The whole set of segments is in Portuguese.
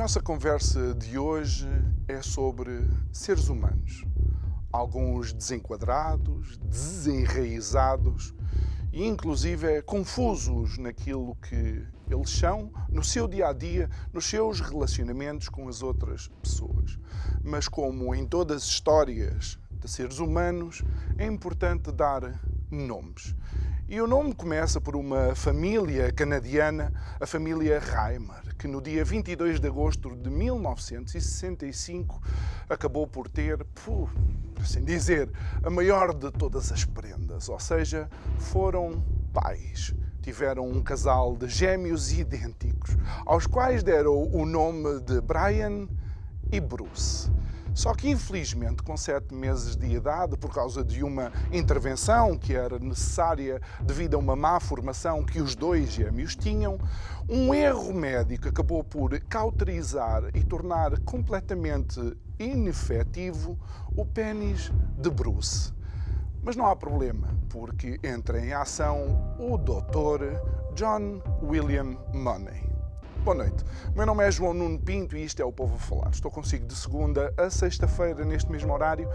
Nossa conversa de hoje é sobre seres humanos. Alguns desenquadrados, desenraizados e, inclusive, confusos naquilo que eles são no seu dia a dia, nos seus relacionamentos com as outras pessoas. Mas, como em todas as histórias de seres humanos, é importante dar nomes. E o nome começa por uma família canadiana, a família Reimer, que no dia 22 de agosto de 1965 acabou por ter, por assim dizer, a maior de todas as prendas, ou seja, foram pais. Tiveram um casal de gêmeos idênticos, aos quais deram o nome de Brian e Bruce. Só que, infelizmente, com sete meses de idade, por causa de uma intervenção que era necessária devido a uma má formação que os dois gêmeos tinham, um erro médico acabou por cauterizar e tornar completamente inefetivo o pênis de Bruce. Mas não há problema, porque entra em ação o Dr. John William Money. Boa noite. Meu nome é João Nuno Pinto e isto é o Povo a Falar. Estou consigo de segunda a sexta-feira, neste mesmo horário,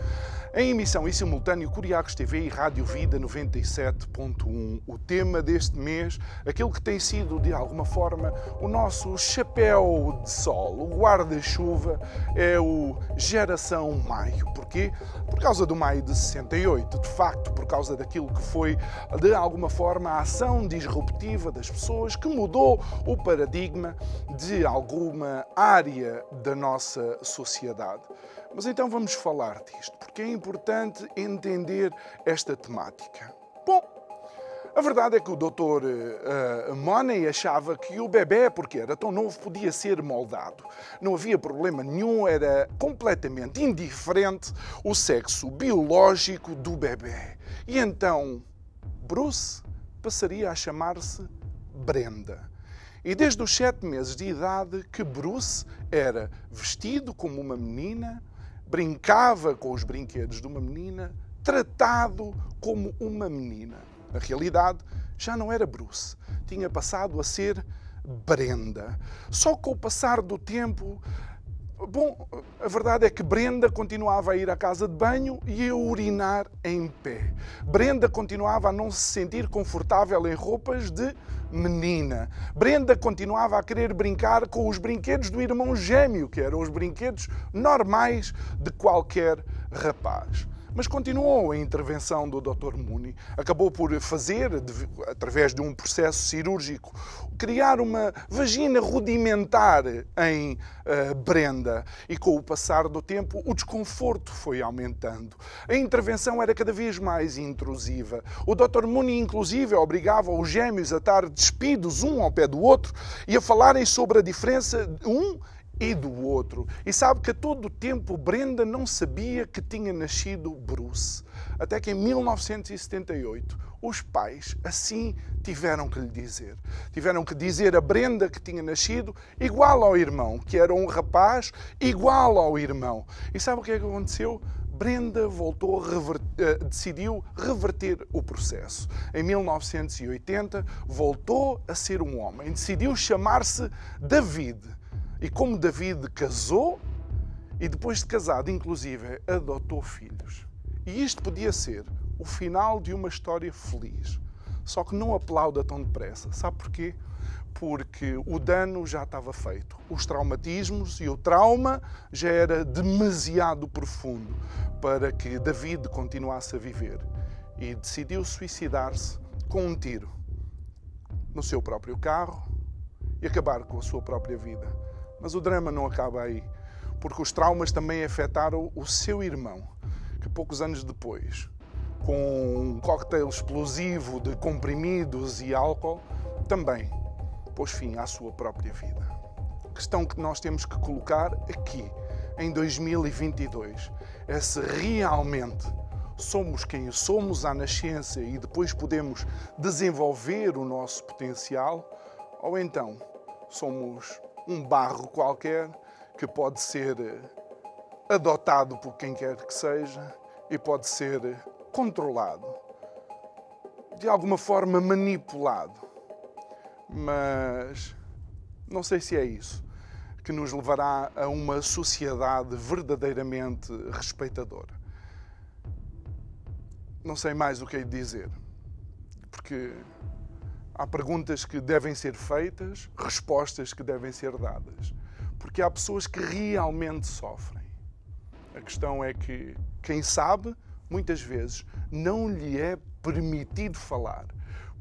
em emissão em simultâneo Curiacos TV e Rádio Vida 97.1. O tema deste mês, aquilo que tem sido, de alguma forma, o nosso chapéu de sol, o guarda-chuva, é o Geração Maio. Porquê? Por causa do Maio de 68. De facto, por causa daquilo que foi, de alguma forma, a ação disruptiva das pessoas que mudou o paradigma de alguma área da nossa sociedade. Mas então vamos falar disto, porque é importante entender esta temática. Bom, a verdade é que o Dr. Uh, Money achava que o bebê, porque era tão novo, podia ser moldado. Não havia problema nenhum, era completamente indiferente o sexo biológico do bebê. E então, Bruce passaria a chamar-se Brenda. E desde os sete meses de idade que Bruce era vestido como uma menina, brincava com os brinquedos de uma menina, tratado como uma menina. Na realidade, já não era Bruce, tinha passado a ser Brenda. Só com o passar do tempo, Bom, a verdade é que Brenda continuava a ir à casa de banho e a urinar em pé. Brenda continuava a não se sentir confortável em roupas de menina. Brenda continuava a querer brincar com os brinquedos do irmão gêmeo, que eram os brinquedos normais de qualquer rapaz. Mas continuou a intervenção do Dr. Mooney. Acabou por fazer, através de um processo cirúrgico, criar uma vagina rudimentar em uh, Brenda. E com o passar do tempo, o desconforto foi aumentando. A intervenção era cada vez mais intrusiva. O Dr. Mooney, inclusive, obrigava os gêmeos a estar despidos um ao pé do outro e a falarem sobre a diferença um e do outro. E sabe que a todo o tempo Brenda não sabia que tinha nascido Bruce. Até que em 1978 os pais assim tiveram que lhe dizer. Tiveram que dizer a Brenda que tinha nascido igual ao irmão, que era um rapaz igual ao irmão. E sabe o que é que aconteceu? Brenda voltou rever... decidiu reverter o processo. Em 1980 voltou a ser um homem, decidiu chamar-se David e como David casou e depois de casado, inclusive, adotou filhos. E isto podia ser o final de uma história feliz. Só que não aplauda tão depressa. Sabe porquê? Porque o dano já estava feito. Os traumatismos e o trauma já era demasiado profundo para que David continuasse a viver. E decidiu suicidar-se com um tiro no seu próprio carro e acabar com a sua própria vida. Mas o drama não acaba aí, porque os traumas também afetaram o seu irmão, que poucos anos depois, com um cocktail explosivo de comprimidos e álcool, também pôs fim à sua própria vida. A questão que nós temos que colocar aqui, em 2022, é se realmente somos quem somos à nascença e depois podemos desenvolver o nosso potencial, ou então somos um barro qualquer que pode ser adotado por quem quer que seja e pode ser controlado, de alguma forma manipulado. Mas não sei se é isso que nos levará a uma sociedade verdadeiramente respeitadora. Não sei mais o que de dizer, porque há perguntas que devem ser feitas, respostas que devem ser dadas, porque há pessoas que realmente sofrem. A questão é que quem sabe, muitas vezes, não lhe é permitido falar,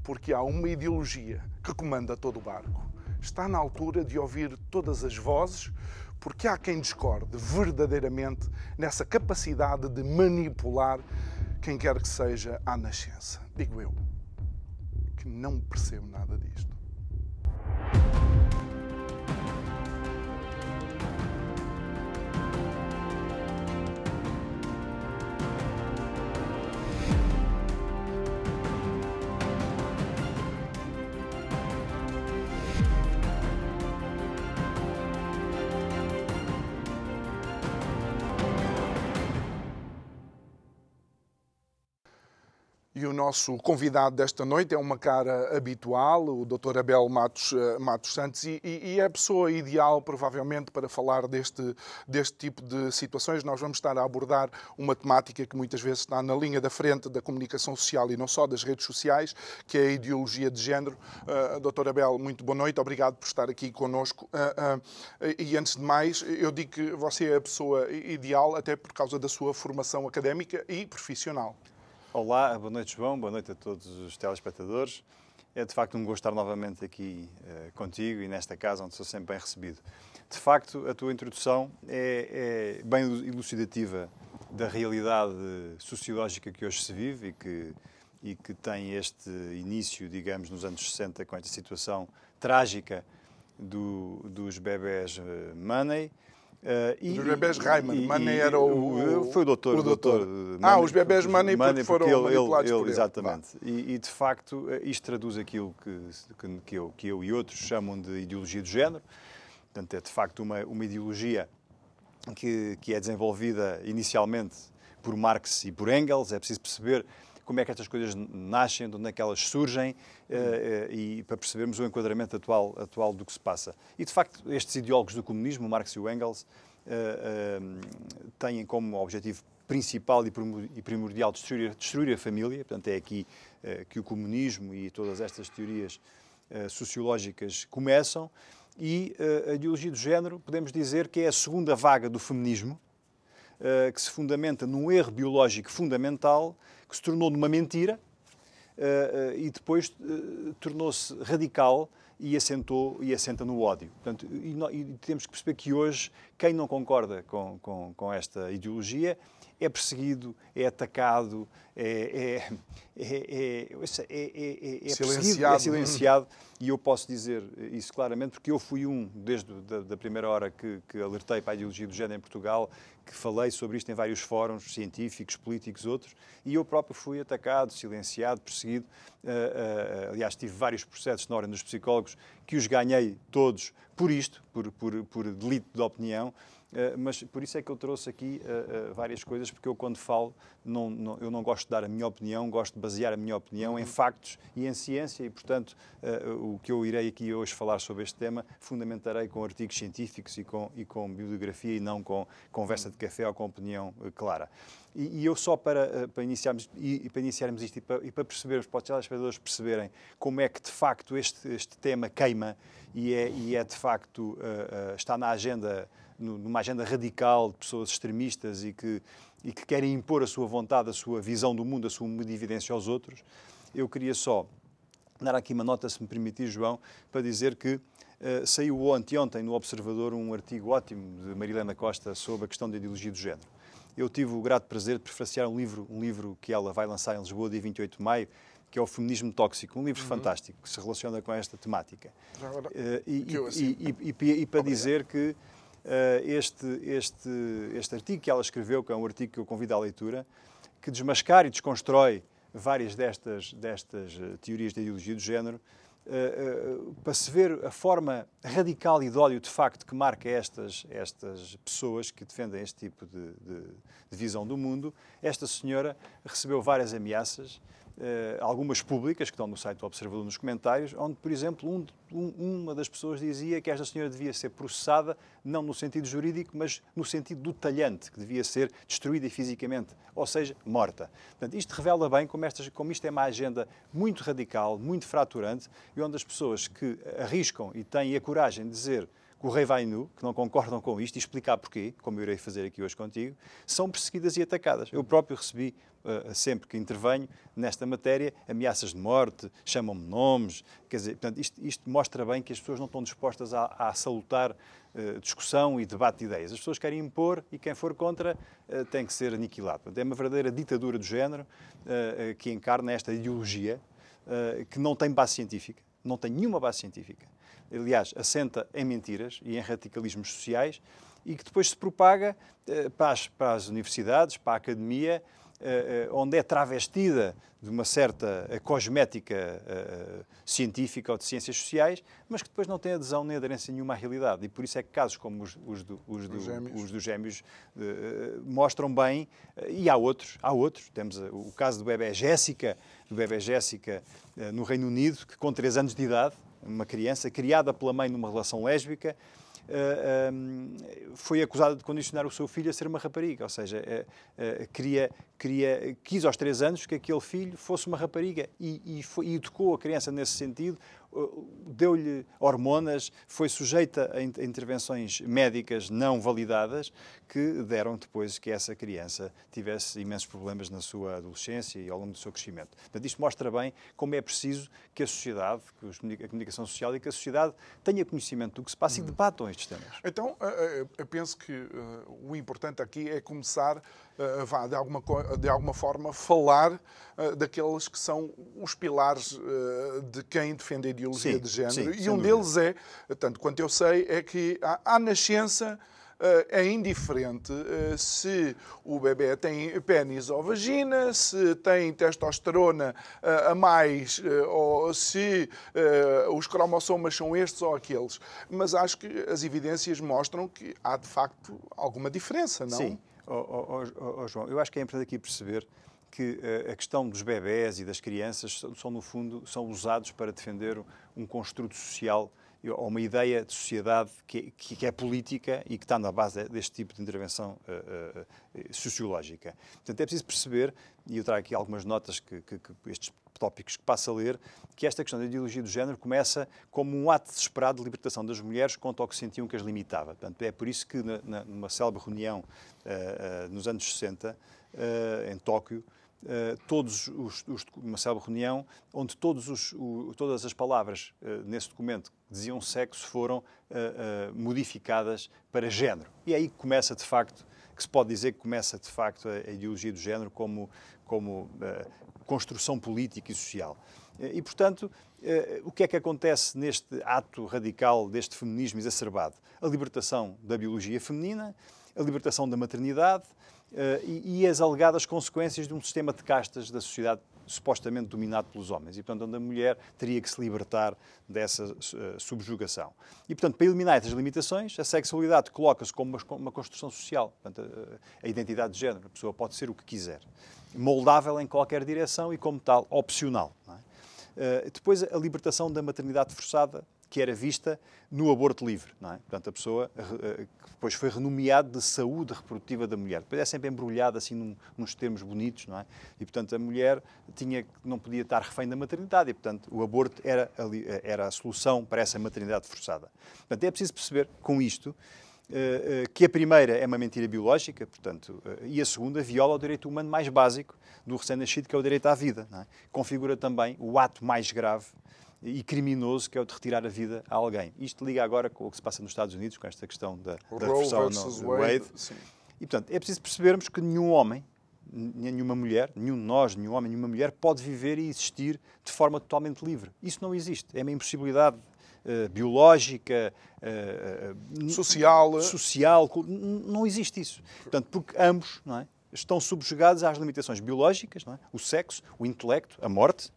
porque há uma ideologia que comanda todo o barco. Está na altura de ouvir todas as vozes, porque há quem discorde verdadeiramente nessa capacidade de manipular quem quer que seja à nascença. Digo eu, que não percebo nada disto. E o nosso convidado desta noite é uma cara habitual, o Dr. Abel Matos, uh, Matos Santos, e, e, é a pessoa ideal, provavelmente, para falar deste, deste tipo de situações. Nós vamos estar a abordar uma temática que muitas vezes está na linha da frente da comunicação social e não só das redes sociais, que é a ideologia de género. Uh, Dr. Abel, muito boa noite, obrigado por estar aqui connosco. Uh, uh, e antes de mais, eu digo que você é a pessoa ideal, até por causa da sua formação académica e profissional. Olá, boa noite João, boa noite a todos os telespectadores. É de facto um gosto estar novamente aqui uh, contigo e nesta casa onde sou sempre bem recebido. De facto, a tua introdução é, é bem elucidativa da realidade sociológica que hoje se vive e que, e que tem este início, digamos, nos anos 60 com esta situação trágica do, dos bebés eh, Money Uh, e, os bebés Rayman, Money era o, o, Foi o doutor. O doutor. doutor ah, os bebés Money, porque foram ele, manipulados ele, por ele. Exatamente. E, e, de facto, eh, isto traduz aquilo que, que, eu, que eu e outros chamam de ideologia de género. Portanto, é de facto uma, uma ideologia que, que é desenvolvida inicialmente por Marx e por Engels. É preciso perceber como é que estas coisas nascem, de onde é que elas surgem uh, e para percebermos o enquadramento atual, atual do que se passa. E, de facto, estes ideólogos do comunismo, Marx e o Engels, uh, têm como objetivo principal e primordial destruir, destruir a família. Portanto, é aqui que o comunismo e todas estas teorias sociológicas começam. E a ideologia do género, podemos dizer que é a segunda vaga do feminismo, que se fundamenta num erro biológico fundamental que se tornou numa mentira uh, e depois tornou-se radical e assentou e assenta no ódio. Portanto, e, e, temos que perceber que hoje quem não concorda com, com, com esta ideologia é perseguido, é atacado, é, é, é, silenciado. é silenciado. E eu posso dizer isso claramente porque eu fui um, desde a da primeira hora que, que alertei para a ideologia do género em Portugal, que falei sobre isto em vários fóruns científicos, políticos, outros, e eu próprio fui atacado, silenciado, perseguido. Uh, uh, aliás, tive vários processos na ordem dos psicólogos que os ganhei todos por isto, por, por, por delito de opinião. Eh, mas por isso é que eu trouxe aqui uh, uh, várias coisas, porque eu, quando falo, não, não, eu não gosto de dar a minha opinião, gosto de basear a minha opinião em uhum. factos e em ciência, e, portanto, uh, o que eu irei aqui hoje falar sobre este tema, fundamentarei com artigos científicos e com, e com bibliografia e não com conversa de café ou com opinião clara. E, e, eu só para, para, iniciarmos, e, para iniciarmos isto e para, e para percebermos, para os telespectadores perceberem como é que, de facto, este, este tema queima e é, e é de facto, está na agenda numa agenda radical de pessoas extremistas e que, e que querem impor a sua vontade, a sua visão do mundo, a sua medividência aos outros. Eu queria só dar aqui uma nota, se me permitir, João, para dizer que uh, saiu anteontem no Observador um artigo ótimo de Marilena Costa sobre a questão da ideologia do género. Eu tive o grato prazer de prefaciar um livro, um livro que ela vai lançar em Lisboa, dia 28 de maio, que é o Feminismo Tóxico, um livro uhum. fantástico que se relaciona com esta temática. Agora, uh, e, e, assim. e, e, para dizer que este, este, este artigo que ela escreveu, que é um artigo que eu convido à leitura, que desmascara e desconstrói várias destas, destas teorias da ideologia do género, uh, para se ver a forma radical e de ódio de facto que marca estas, estas pessoas que defendem este tipo de, de, de visão do mundo, esta senhora recebeu várias ameaças algumas públicas, que estão no site do Observador nos comentários, onde, por exemplo, um, um, uma das pessoas dizia que esta senhora devia ser processada, não no sentido jurídico, mas no sentido do talhante, que devia ser destruída fisicamente, ou seja, morta. Portanto, isto revela bem como, estas, como isto é uma agenda muito radical, muito fraturante, e onde as pessoas que arriscam e têm a coragem de dizer o rei vai nu, que não concordam com isto, e explicar porquê, como eu irei fazer aqui hoje contigo, são perseguidas e atacadas. Eu próprio recebi sempre que intervenho nesta matéria, ameaças de morte, chamam-me nomes. Quer dizer, portanto, isto, isto, mostra bem que as pessoas não estão dispostas a, a salutar uh, discussão e debate de ideias. As pessoas querem impor e quem for contra uh, tem que ser aniquilado. Portanto, é uma verdadeira ditadura do género que encarna esta ideologia que não tem base científica, não tem nenhuma base científica. Aliás, assenta em mentiras e em radicalismos sociais e que depois se propaga para as, para as universidades, para a academia, eh, eh, onde é travestida de uma certa eh, cosmética científica ou de ciências sociais, mas que depois não tem adesão nem aderência nenhuma à realidade. E por isso é que casos como os, os, do, os, do, gêmeos. os dos gêmeos mostram bem, e há outros, há outros. Temos o caso do bebê Jéssica, do bebê Jéssica no Reino Unido, que com 3 anos de idade, uma criança criada pela mãe numa relação lésbica, foi acusada de condicionar o seu filho a ser uma rapariga, ou seja, uh, queria, queria, quis aos três anos que aquele filho fosse uma rapariga e, e, foi, e educou a criança nesse sentido, deu-lhe hormonas, foi sujeita a intervenções médicas não validadas que deram depois que essa criança tivesse imensos problemas na sua adolescência e ao longo do seu crescimento. Portanto, isto mostra bem como é preciso que a sociedade, que a comunicação social e que a sociedade tenha conhecimento do que se passa hum. e debatam estes temas. Então, eh, eh, eu penso que eh, o importante aqui é começar vá, de, alguma, de alguma forma, falar daqueles que são os pilares de quem defende a ideologia sim, de género. Sim, e um dúvida. deles é, tanto quanto eu sei, é que a nascença é indiferente se o bebê tem pênis ou vagina, se tem testosterona a mais ou se os cromossomas são estes ou aqueles. Mas acho que as evidências mostram que há de facto alguma diferença, não? Sim. Oh, oh, oh, João, eu acho que é importante aqui perceber que uh, a questão dos bebés e das crianças são, no fundo, são usados para defender um construto social ou uma ideia de sociedade que, que, é política e que está na base deste tipo de intervenção uh, uh, sociológica. Portanto, é preciso perceber, e eu trago aqui algumas notas que, que estes tópicos que passo a ler, que esta questão da ideologia do género começa como um ato desesperado de libertação das mulheres quanto ao que sentiam que as limitava. Portanto, é por isso que, na, numa célebre reunião uh, uh, nos anos 60, uh, em Tóquio, Uh, todos os, os, uma célebre reunião onde todos os, o, todas as palavras uh, nesse documento que diziam sexo foram uh, modificadas para género. E aí começa, de facto, que se pode dizer que começa, de facto, a, a ideologia do género como, como construção política e social. E, portanto, o que é que acontece neste ato radical deste feminismo exacerbado? A libertação da biologia feminina, a libertação da maternidade e, e as alegadas consequências de um sistema de castas da sociedade supostamente dominado pelos homens e, portanto, onde a mulher teria que se libertar dessa uh, subjugação. E, portanto, para eliminar essas limitações, a sexualidade coloca-se como uma, uma, construção social. Portanto, a, a, identidade de género, a pessoa pode ser o que quiser. Moldável em qualquer direção e, como tal, opcional. Uh, depois, a libertação da maternidade forçada que era vista no aborto livre. Não é? Portanto, a pessoa uh, depois foi renomeado de saúde reprodutiva da mulher. Depois é sempre embrulhada assim num, nos termos bonitos, não é? E, portanto, a mulher tinha, não podia estar refém da maternidade e, portanto, o aborto era a, era a solução para essa maternidade forçada. Portanto, é preciso perceber com isto que a primeira é uma mentira biológica, portanto, e a segunda viola o direito humano mais básico do recém-nascido, que é o direito à vida. É? Configura também o ato mais grave e criminoso que é o de retirar a vida a alguém. Isto liga agora com o que se passa nos Estados Unidos, com esta questão da, da versão no, Wade. Wade. E, portanto, é preciso percebermos que nenhum homem, nenhuma mulher, nenhum de nós, nenhum homem, nenhuma mulher pode viver e existir de forma totalmente livre. Isso não existe. É uma impossibilidade uh, biológica, uh, social. social. Não existe isso. Portanto, porque ambos não é, estão subjugados às limitações biológicas, é? o sexo, o intelecto, a morte,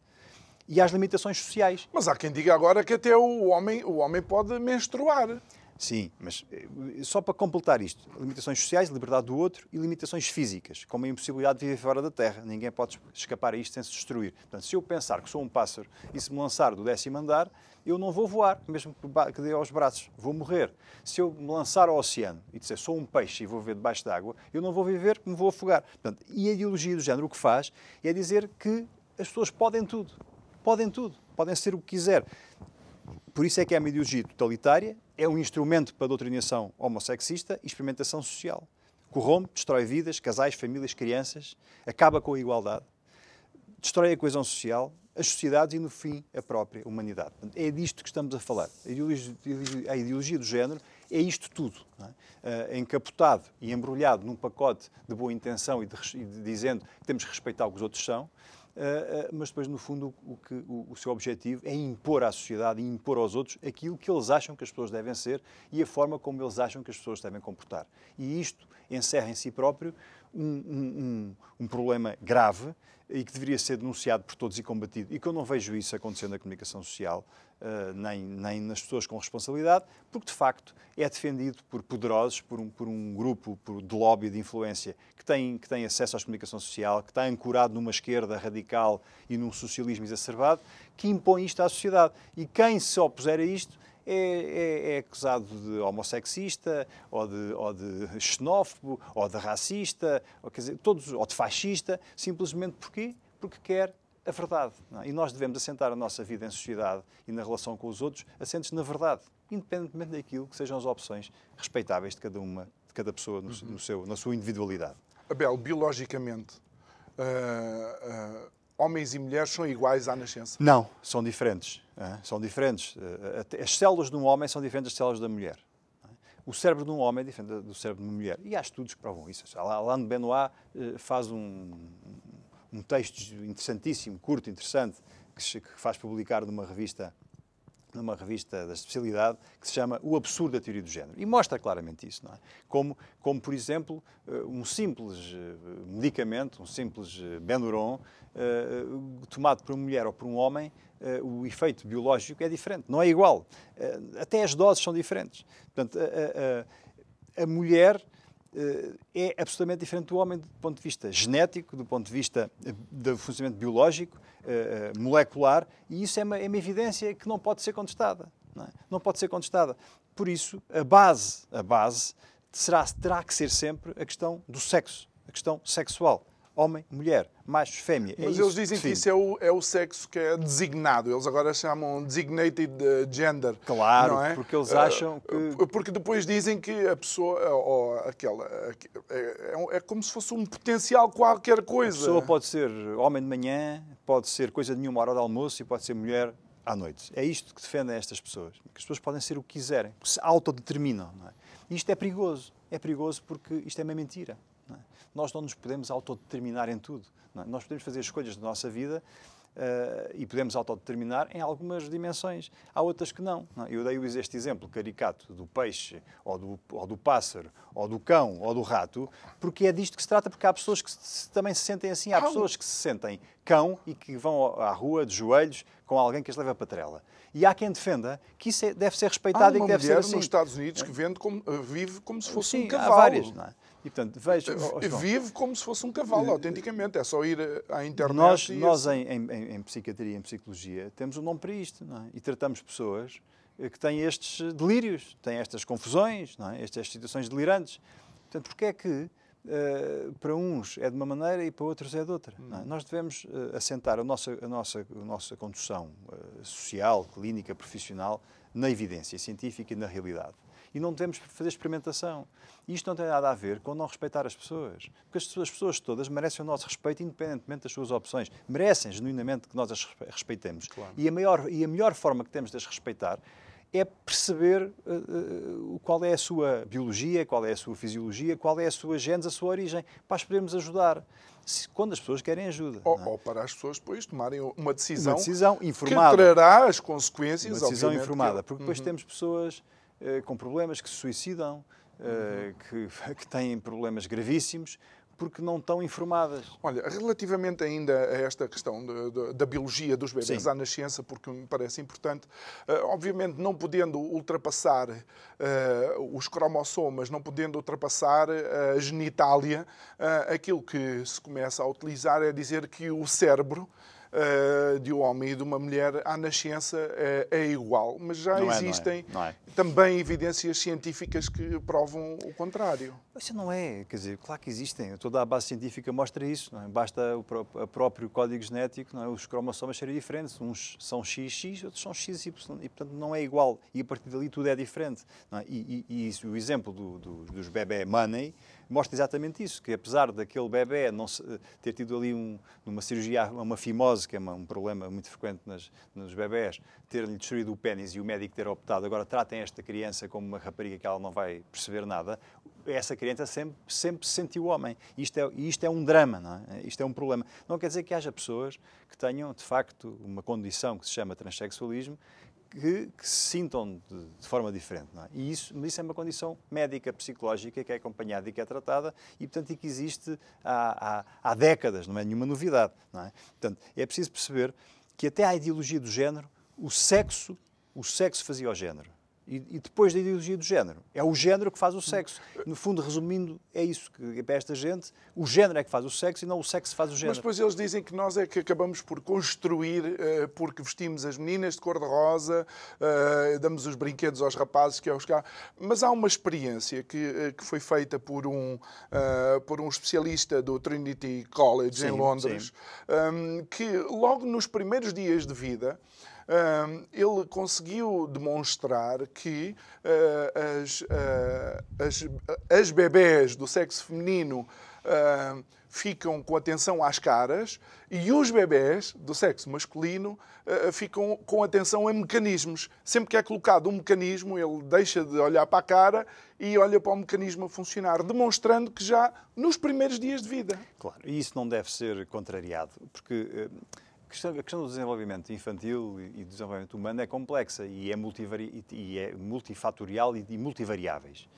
e às limitações sociais. Mas há quem diga agora que até o homem, o homem pode menstruar. Sim, mas eh, só para completar isto: limitações sociais, liberdade do outro e limitações físicas, como a impossibilidade de viver fora da Terra. Ninguém pode escapar a isto sem se destruir. Portanto, se eu pensar que sou um pássaro e se me lançar do décimo andar, eu não vou voar, mesmo que dê aos braços, vou morrer. Se eu me lançar ao oceano e disser sou um peixe e vou viver debaixo d'água, eu não vou viver, me vou afogar. Portanto, e a ideologia do género o que faz é dizer que as pessoas podem tudo. Podem tudo. Podem ser o que quiser. Por isso é que uma ideologia totalitária, é um instrumento para a doutrinação homossexista e experimentação social. Corrompe, destrói vidas, casais, famílias, crianças, acaba com a igualdade, destrói a coesão social, as sociedades e, no fim, a própria humanidade. É disto que estamos a falar. A ideologia, a ideologia do género é isto tudo, é? uh, encapotado e embrulhado num pacote de boa intenção e, de, e de, dizendo que temos que respeitar o que os outros são, mas depois, no fundo, o, que, o, o, seu objetivo é impor à sociedade e impor aos outros aquilo que eles acham que as pessoas devem ser e a forma como eles acham que as pessoas devem comportar. E isto encerra em si próprio um, um, um problema grave e que deveria ser denunciado por todos e combatido, e que eu não vejo isso acontecer na comunicação social, uh, nem, nem nas pessoas com responsabilidade, porque de facto é defendido por poderosos, por um, por um grupo por, de lobby de influência que tem, que tem acesso à comunicação social, que está ancorado numa esquerda radical e num socialismo exacerbado, que impõe isto à sociedade. E quem se opuser a isto é, é, é, acusado de homossexista, ou de, ou de xenófobo, ou de racista, ou, quer dizer, todos, ou de fascista, simplesmente porquê? Porque quer a verdade. É? E nós devemos assentar a nossa vida em sociedade e na relação com os outros, assentes na verdade, independentemente daquilo que sejam as opções respeitáveis de cada uma, de cada pessoa no, no seu, na sua individualidade. Abel, biologicamente, uh, uh, homens e mulheres são iguais à nascença? Não, são diferentes. É? São diferentes. Eh, as células de um homem são diferentes das células da mulher. O cérebro de um homem é diferente do cérebro de uma mulher. E há estudos que provam isso. Alain Benoit eh, faz um, um texto interessantíssimo, curto, interessante, que faz publicar numa revista numa revista da especialidade que se chama O Absurdo da Teoria do Género. E mostra claramente isso, não é? Como, como por exemplo, eh, um simples eh, medicamento, um simples eh, Benuron, tomado por uma mulher ou por um homem, o efeito biológico é diferente, não é igual. Até as doses são diferentes. Portanto, a, a, a mulher é absolutamente diferente do homem do ponto de vista genético, do ponto de vista do funcionamento biológico, uh, molecular, e isso é uma, é uma, evidência que não pode ser contestada. Não, é? não, pode ser contestada. Por isso, a base, a base será, terá que ser sempre a questão do sexo, a questão sexual. Homem, mulher, macho, fêmea. É Mas eles dizem que isso é o, é o sexo que é designado. Eles agora chamam designated gender. Claro, é? porque eles acham que. Porque depois dizem que a pessoa, ou aquela. É, é, como se fosse um potencial qualquer coisa. A pessoa pode ser homem de manhã, pode ser coisa de nenhuma hora de almoço e pode ser mulher à noite. É isto que defendem estas pessoas. Que as pessoas podem ser o que quiserem, que se autodeterminam. Não é? Isto é perigoso. É perigoso porque isto é uma mentira. Nós não nos podemos autodeterminar em tudo. É? Nós podemos fazer escolhas da nossa vida Uh, e podemos autodeterminar em algumas dimensões. Há outras que não. não. É? Eu dei este exemplo caricato do peixe, ou do, ou do, pássaro, ou do cão, ou do rato, porque é disto que se trata, porque há pessoas que se, também se sentem assim. Há pessoas que se sentem cão e que vão à rua de joelhos com alguém que as leva para trela. E há quem defenda que isso é, deve ser respeitado e que deve ser assim. nos Estados Unidos que vende como, vive como se fosse Sim, um cavalo. Há várias, não é? E, portanto, veja, oh, Vive como se fosse um cavalo, autenticamente. É só ir à internet. Nós, nós em, em, em, psiquiatria, em psicologia, temos um nome para isto. É? E tratamos pessoas eh, que têm estes delírios, têm estas confusões, é? estas situações delirantes. Portanto, porque é que Uh, para uns é de uma maneira e para outros é de outra. É? Nós devemos uh, assentar a nossa, a nossa, a nossa condução uh, social, clínica, profissional na evidência científica e na realidade e não devemos fazer experimentação. E isto não tem nada a ver com não respeitar as pessoas. Porque as pessoas todas merecem o nosso respeito, independentemente das suas opções. Merecem genuinamente que nós as respeitemos. Claro. E, a maior, e a melhor forma que temos de as respeitar é perceber uh, uh, qual é a sua biologia, qual é a sua fisiologia, qual é a sua genes, a sua origem, para as podermos ajudar. Se, quando as pessoas querem ajuda. Ou, é? ou, para as pessoas depois tomarem uma decisão, uma decisão informada. que trará as consequências. Uma decisão informada, porque depois uhum. temos pessoas com problemas que se suicidam, uhum. que, que têm problemas gravíssimos, porque não estão informadas. Olha, relativamente ainda a esta questão de, de, da biologia dos bebés Sim. à nascença, porque me parece importante, uh, obviamente não podendo ultrapassar uh, os cromossomas, não podendo ultrapassar a genitália, uh, aquilo que se começa a utilizar é dizer que o cérebro uh, de um homem e de uma mulher à nascença é, é igual. Mas já não existem é, não é, não também evidências científicas que provam o contrário. Isso não é, quer dizer, claro que existem. Toda a base científica mostra isso. É? Basta o pró próprio código genético, é? os cromossomas serem diferentes. Uns são XX, outros são XY. E, portanto, não é igual. E a partir dali tudo é diferente. É? E, e, e isso, o exemplo do, do, dos bebê money mostra exatamente isso, que apesar daquele bebê não se, ter tido ali um, cirurgia, uma fimose, que é uma, um problema muito frequente nas, nos bebés, ter-lhe destruído o pênis e o médico ter optado, agora tratem esta criança como uma rapariga que ela não vai perceber nada, essa criança sempre, sempre se sentiu homem. E isto, é, isto é um drama, não é? Isto é um problema. Não quer dizer que haja pessoas que tenham, de facto, uma condição que se chama transexualismo que, que, se sintam de, de forma diferente. É? E isso, isso é uma condição médica, psicológica, que é acompanhada e que é tratada e, portanto, e que existe há, há, há décadas, não é nenhuma novidade. É? Portanto, é preciso perceber que até à ideologia do género, o sexo, o sexo fazia o género. E, e, depois da ideologia do género. É o género que faz o sexo. No fundo, resumindo, é isso que para esta gente, o género é que faz o sexo e não o sexo faz o género. Mas depois eles dizem que nós é que acabamos por construir, uh, porque vestimos as meninas de cor-de-rosa, uh, damos os brinquedos aos rapazes, que é os cá. Mas há uma experiência que, uh, que foi feita por um, por um especialista do Trinity College sim, em Londres, um, que logo nos primeiros dias de vida ele conseguiu demonstrar que uh, as, uh, as, as bebés do sexo feminino uh, ficam com atenção às caras e os bebés do sexo masculino ficam com atenção a mecanismos. Sempre que é colocado um mecanismo, ele deixa de olhar para a cara e olha para o mecanismo a funcionar, demonstrando que já nos primeiros dias de vida. Claro, e isso não deve ser contrariado, porque. Uh questão, a questão do desenvolvimento infantil e do desenvolvimento humano é complexa e é, multivari, e é multifatorial e, e multivariáveis.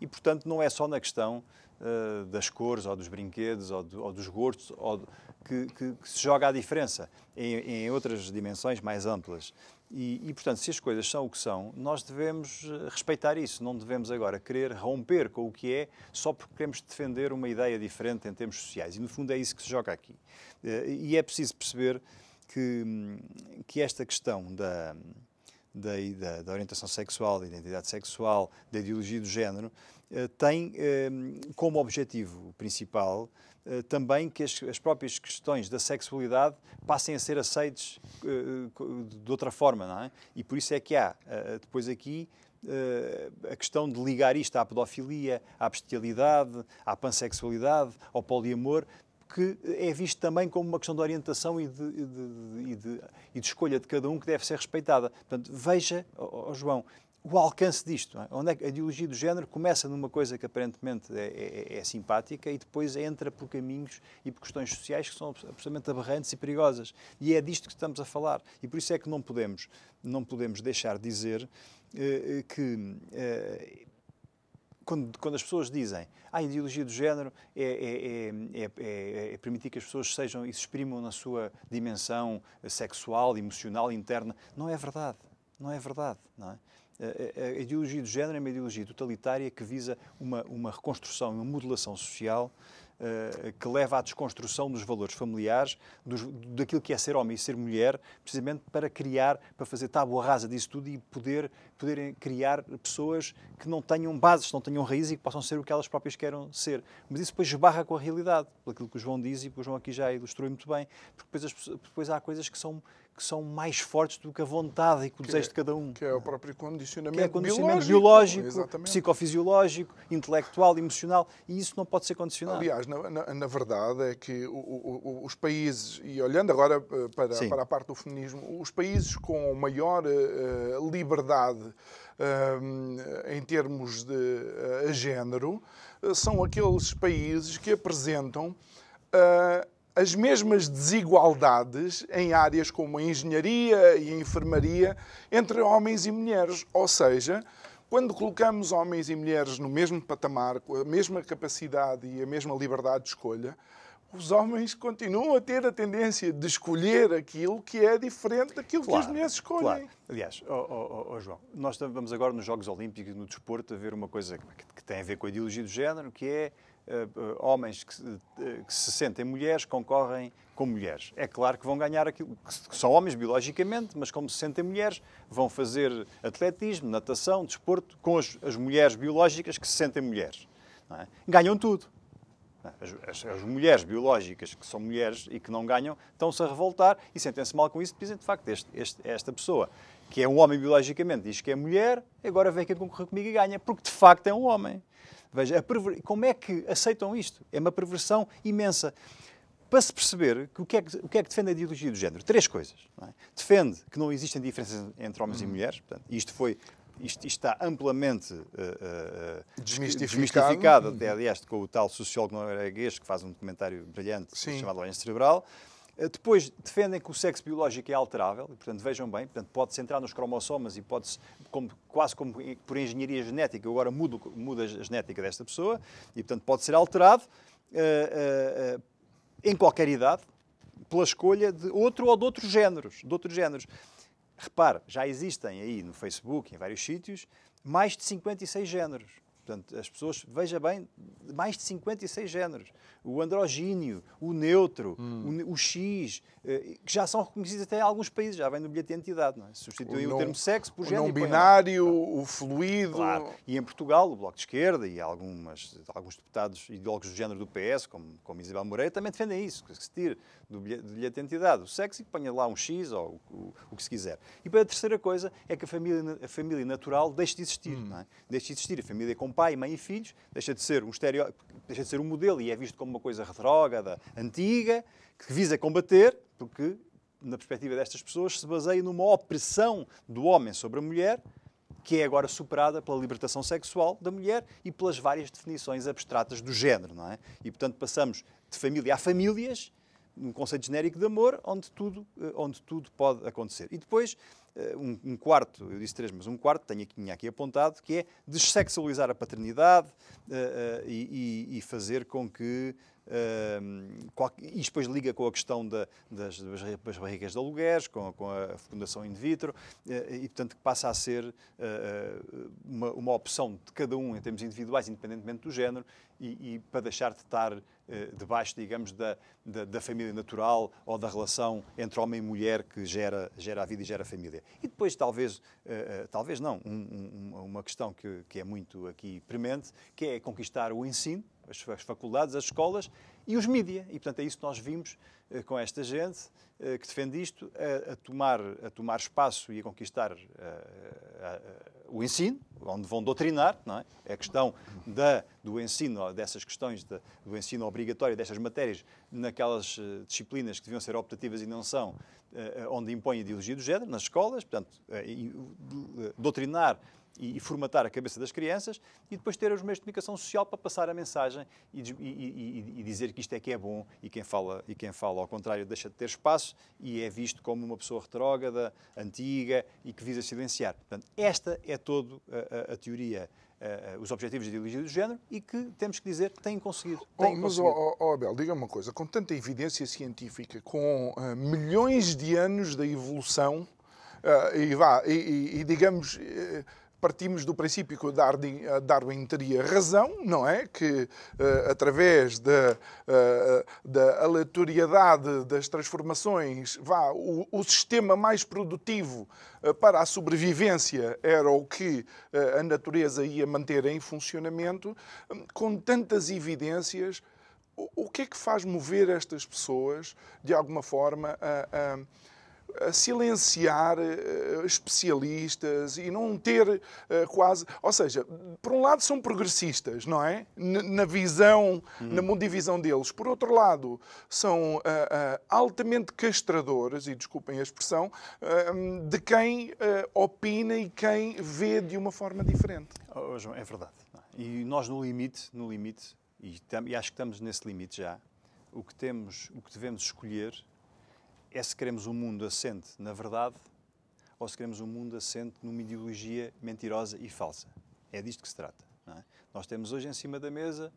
E, portanto, não é só na questão uh, das cores ou dos brinquedos ou, do, ou dos gostos ou que, que, que, se joga a diferença em, em outras dimensões mais amplas. E, e, portanto, se as coisas são o que são, nós devemos eh, respeitar isso. Não devemos agora querer romper com o que é só porque queremos defender uma ideia diferente em termos sociais. E, no fundo, é isso que se joga aqui. Eh, e é preciso perceber que, que esta questão da, da, da, orientação sexual, da identidade sexual, da ideologia do género, eh, tem como objetivo principal eh, também que as, as, próprias questões da sexualidade passem a ser aceites uh, de outra forma, não é? E por isso é que há uh, depois aqui uh, a questão de ligar isto à pedofilia, à bestialidade, à pansexualidade, ao poliamor, que é visto também como uma questão de orientação e de, de, de, e de escolha de cada um que deve ser respeitada. Portanto, veja, oh, oh João, o alcance disto. É? Onde é que a ideologia do género começa numa coisa que aparentemente é, é, é, simpática e depois entra por caminhos e por questões sociais que são absolutamente aberrantes e perigosas. E é disto que estamos a falar. E por isso é que não podemos, não podemos deixar de dizer eh, que. Eh, quando, quando, as pessoas dizem ah, a ideologia do género é, é, é, é, permitir que as pessoas sejam e se exprimam na sua dimensão sexual, emocional, interna, não é verdade. Não é verdade. Não é? a, ideologia do género é uma ideologia totalitária que visa uma, uma reconstrução, uma modelação social que leva à desconstrução dos valores familiares, dos, daquilo que é ser homem e ser mulher, precisamente para criar, para fazer tábua rasa disso tudo e poder, poderem criar pessoas que não tenham bases, não tenham raízes e que possam ser o que elas próprias queiram ser. Mas isso depois esbarra com a realidade, pelo que o João diz e que o João aqui já ilustrou muito bem, porque depois, as, depois há coisas que são que são mais fortes do que a vontade e que o desejo é, de cada um. Que é o próprio condicionamento, que é condicionamento biológico, biológico psicofisiológico, intelectual, emocional, e isso não pode ser condicionado. Aliás, na, na, na verdade é que o, o, os países, e olhando agora eh, para, para a parte do feminismo, os países com maior uh, liberdade uh, em termos de uh, género são aqueles países que apresentam as mesmas desigualdades em áreas como a engenharia e a enfermaria entre homens e mulheres. Ou seja, quando colocamos homens e mulheres no mesmo patamar, com a mesma capacidade e a mesma liberdade de escolha, os homens continuam a ter a tendência de escolher aquilo que é diferente daquilo claro, que as mulheres escolhem. Claro. Aliás, oh, oh, oh, João, nós vamos agora nos Jogos Olímpicos, no desporto, a ver uma coisa que tem a ver com a ideologia do género, que é homens que, uh, que, se sentem mulheres concorrem com mulheres. É claro que vão ganhar aquilo, que são homens biologicamente, mas como se sentem mulheres, vão fazer atletismo, natação, desporto com as, as mulheres biológicas que se sentem mulheres. É? Ganham tudo. As, as, as, mulheres biológicas que são mulheres e que não ganham estão-se a revoltar e sentem-se mal com isso, dizem de facto este, este, esta pessoa que é um homem biologicamente diz que é mulher, agora vem aqui concorrer comigo e ganha, porque de facto é um homem. Veja, perver... como é que aceitam isto? É uma perversão imensa. Para se perceber que o, que é que, o que é que defende a ideologia do género? Três coisas. É? Defende que não existem diferenças entre homens uhum. e mulheres. Portanto, isto foi isto, isto, está amplamente uh, uh, desmistificado, desmistificado até, aliás, com o tal sociólogo norueguês que faz um documentário brilhante Sim. chamado Doença Cerebral. Depois defendem que o sexo biológico é alterável, e, portanto, vejam bem, portanto, pode-se entrar nos cromossomas e pode-se, como, quase como por engenharia genética, agora muda, muda a genética desta pessoa, e, portanto, pode ser alterado uh, uh, em qualquer idade, pela escolha de outro ou de outros géneros. De outros géneros. Repare, já existem aí no Facebook, em vários sítios, mais de 56 géneros. Portanto, as pessoas, veja bem, mais de 56 géneros. O androgínio, o neutro, hum. o, o, X, eh, que já são reconhecidos até em alguns países, já vem no bilhete de identidade. Não é? Substituem o, o termo sexo por género. O não binário, o fluido. Claro. E em Portugal, o Bloco de Esquerda e algumas, alguns deputados ideólogos do género do PS, como, como Isabel Moreira, também defendem isso, que se tire do bilhete, do bilhete de identidade o sexo e que ponha lá um X ou o, o, o, que se quiser. E para a terceira coisa é que a família, a família natural deixa de existir. Hum. Não é? Deixa de existir a família com pai, mãe e filhos, deixa de ser um estereótipo, deixa de ser um modelo e é visto como uma coisa retrógrada, antiga, que visa combater, porque na perspectiva destas pessoas se baseia numa opressão do homem sobre a mulher, que é agora superada pela libertação sexual da mulher e pelas várias definições abstratas do género, não é? E portanto passamos de família a famílias um conceito genérico de amor onde tudo, eh, onde tudo pode acontecer. E depois, eh, um, quarto, eu disse três, mas um quarto, tenho aqui, tinha aqui apontado, que é dessexualizar a paternidade uh, uh, e, e, fazer com que e depois liga com a questão da, das, das, barrigas de aluguéis, com, com, a fecundação in vitro, uh, e portanto que passa a ser uh, uma, uma, opção de cada um em termos individuais, independentemente do género, e, e para deixar de estar debaixo, digamos, da, da, da, família natural ou da relação entre homem e mulher que gera, gera a vida e gera a família. E depois, talvez, talvez não, um, um, uma questão que, que é muito aqui premente, que é conquistar o ensino, as, faculdades, as escolas e os mídia. E, portanto, é isso que nós vimos eh, com esta gente eh, que defende isto, a, a, tomar, a tomar espaço e a conquistar eh, o ensino, onde vão doutrinar, não é? é a questão da, do ensino, dessas questões de, do ensino obrigatório destas matérias, naquelas disciplinas que deviam ser optativas e não são, onde impõe a ideologia do género, nas escolas, portanto, doutrinar e, formatar a cabeça das crianças e depois ter os meios de comunicação social para passar a mensagem e, e, e, dizer que isto é que é bom e quem, fala, e quem fala ao contrário deixa de ter espaço e é visto como uma pessoa retrógrada, antiga e que visa silenciar. Portanto, esta é toda a, a, a teoria Uh, os objetivos de ideologia do género e que temos que dizer que têm conseguido. Têm oh, mas, oh, oh, Abel, diga uma coisa: com tanta evidência científica, com uh, milhões de anos da evolução, uh, e, vá, e, e digamos partimos do princípio que Darwin, Darwin teria razão, não é? Que uh, através da, uh, da aleatoriedade das transformações, vá, o, o sistema mais produtivo para a sobrevivência era o que a natureza ia manter em funcionamento, com tantas evidências. O, o que é que faz mover estas pessoas, de alguma forma, a, a silenciar uh, especialistas e não ter uh, quase. Ou seja, por um lado são progressistas, não é? N na visão, uhum. na mundivisão deles. Por outro lado, são uh, altamente castradores, e desculpem a expressão, de quem opina e quem vê de uma forma diferente. Oh, João, é verdade. E nós, no limite, no limite e, e acho que estamos nesse limite já, o que, temos, o que devemos escolher é se queremos um mundo assente na verdade ou se queremos um mundo assente numa ideologia mentirosa e falsa. É disto que se trata. É? Nós temos hoje em cima da mesa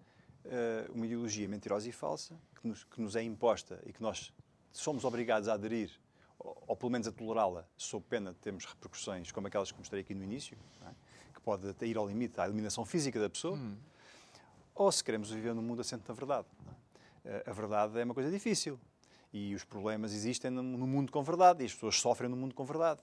uh, uma ideologia mentirosa e falsa que nos, que nos, é imposta e que nós somos obrigados a aderir ou, ou pelo menos a tolerá-la sob pena de termos repercussões como aquelas que mostrei aqui no início, é? que pode até ir ao limite à eliminação física da pessoa, hum. ou se queremos viver num mundo assente na verdade. É? A verdade é uma coisa difícil e os problemas existem no mundo com verdade e as pessoas sofrem no mundo com verdade.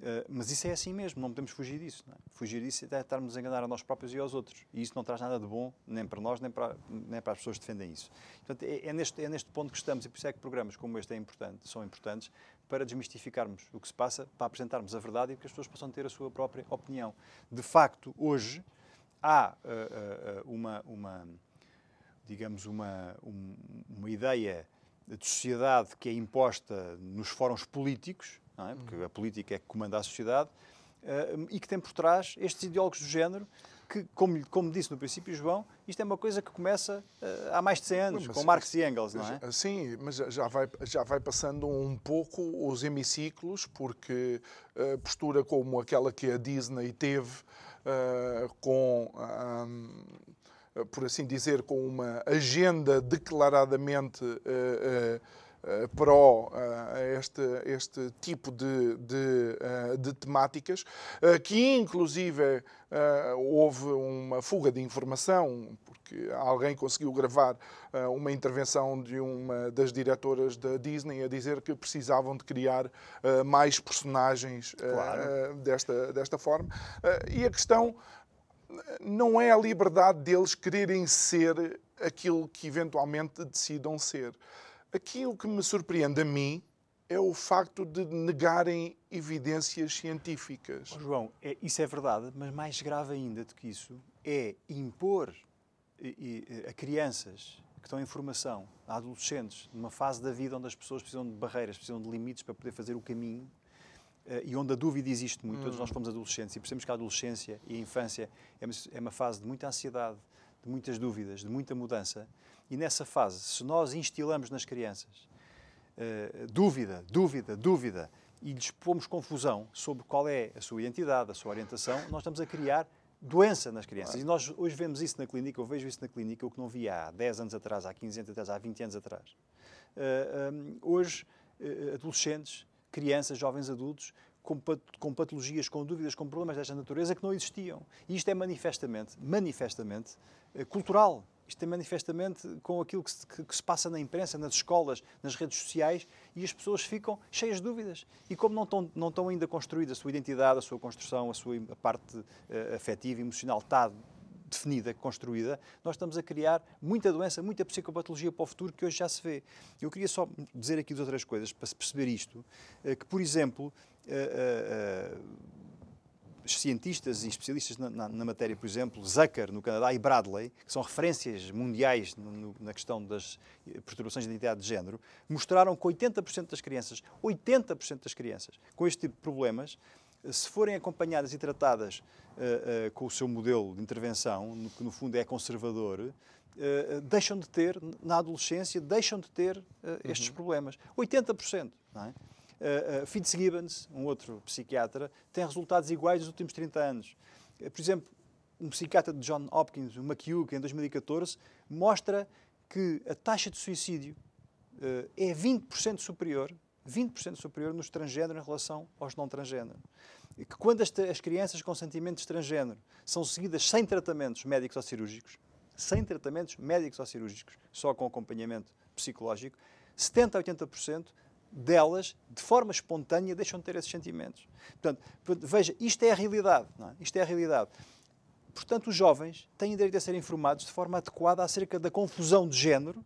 Uh, mas isso é assim mesmo, não podemos fugir disso. É? Fugir disso é estarmos a enganar a nós próprios e aos outros. E isso não traz nada de bom, nem para nós, nem para, nem para as pessoas que defendem isso. Portanto, é, é, neste, é neste ponto que estamos, e por isso é que programas como este é importante, são importantes para desmistificarmos o que se passa, para apresentarmos a verdade e que as pessoas possam ter a sua própria opinião. De facto, hoje há uh, uh, uma, uma, digamos, uma, um, uma ideia de sociedade que é imposta nos fóruns políticos, é? porque a política é que comanda a sociedade, uh, e que tem por trás estes ideólogos do género, que, como, como disse no princípio João, isto é uma coisa que começa uh, há mais de 100 anos, mas, com Marx e Engels, não é? Sim, mas já vai, já vai passando um pouco os hemiciclos, porque uh, postura como aquela que a Disney teve com por assim dizer, com uma agenda declaradamente uh, uh, pró este, este tipo de, de, de temáticas, que inclusive houve uma fuga de informação, porque alguém conseguiu gravar uma intervenção de uma das diretoras da Disney a dizer que precisavam de criar mais personagens claro. desta, desta forma. e a questão não é a liberdade deles quererem ser aquilo que eventualmente decidam ser. Aquilo que me surpreende a mim é o facto de negarem evidências científicas. Oh, João, é, isso é verdade, mas mais grave ainda do que isso é impor a crianças que estão em formação, a adolescentes, numa fase da vida onde as pessoas precisam de barreiras, precisam de limites para poder fazer o caminho, e onde a dúvida existe muito. Hum. Todos nós fomos adolescentes e percebemos que a adolescência e a infância é uma, é uma fase de muita ansiedade, de muitas dúvidas, de muita mudança. E nessa fase, se nós instilamos nas crianças uh, dúvida, dúvida, dúvida, e lhes pomos confusão sobre qual é a sua identidade, a sua orientação, nós estamos a criar doença nas crianças. E nós hoje vemos isso na clínica, eu vejo isso na clínica, o que não via há 10 anos atrás, há 15 anos atrás, há 20 anos atrás. Uh, eh, um, hoje, uh, adolescentes crianças, jovens adultos, com, patologias, com dúvidas, com problemas desta natureza que não existiam. E isto é manifestamente, manifestamente eh, cultural. Isto é manifestamente com aquilo que se, que se, passa na imprensa, nas escolas, nas redes sociais, e as pessoas ficam cheias de dúvidas. E como não estão, não estão ainda construídas a sua identidade, a sua construção, a sua a parte uh, afetiva, emocional, está definida, construída, nós estamos a criar muita doença, muita psicopatologia para o futuro que hoje já se vê. Eu queria só dizer aqui duas outras coisas para se perceber isto, eh, que, por exemplo, eh, eh, cientistas e especialistas na, na, na, matéria, por exemplo, Zucker, no Canadá, e Bradley, que são referências mundiais no, na questão das perturbações de identidade de género, mostraram que 80% das crianças, 80% das crianças com este tipo de problemas, se forem acompanhadas e tratadas uh, uh, com o seu modelo de intervenção, no, que no fundo é conservador, uh, deixam de ter, na adolescência, deixam de ter estes uhum. problemas. 80%. Não é? Fitzgibbons, um outro psiquiatra, tem resultados iguais nos últimos 30 anos. por exemplo, um psiquiatra de John Hopkins, o McHugh, em 2014, mostra que a taxa de suicídio é 20% superior 20% superior nos transgênero em relação aos não transgênero. E que quando as, as crianças com sentimentos transgênero são seguidas sem tratamentos médicos ou cirúrgicos, sem tratamentos médicos ou cirúrgicos, só com acompanhamento psicológico, 70% a 80% delas, de forma espontânea, deixam de ter esses sentimentos. Portanto, veja, isto é a realidade. É? Isto é a realidade. Portanto, os jovens têm direito a ser informados de forma adequada acerca da confusão de género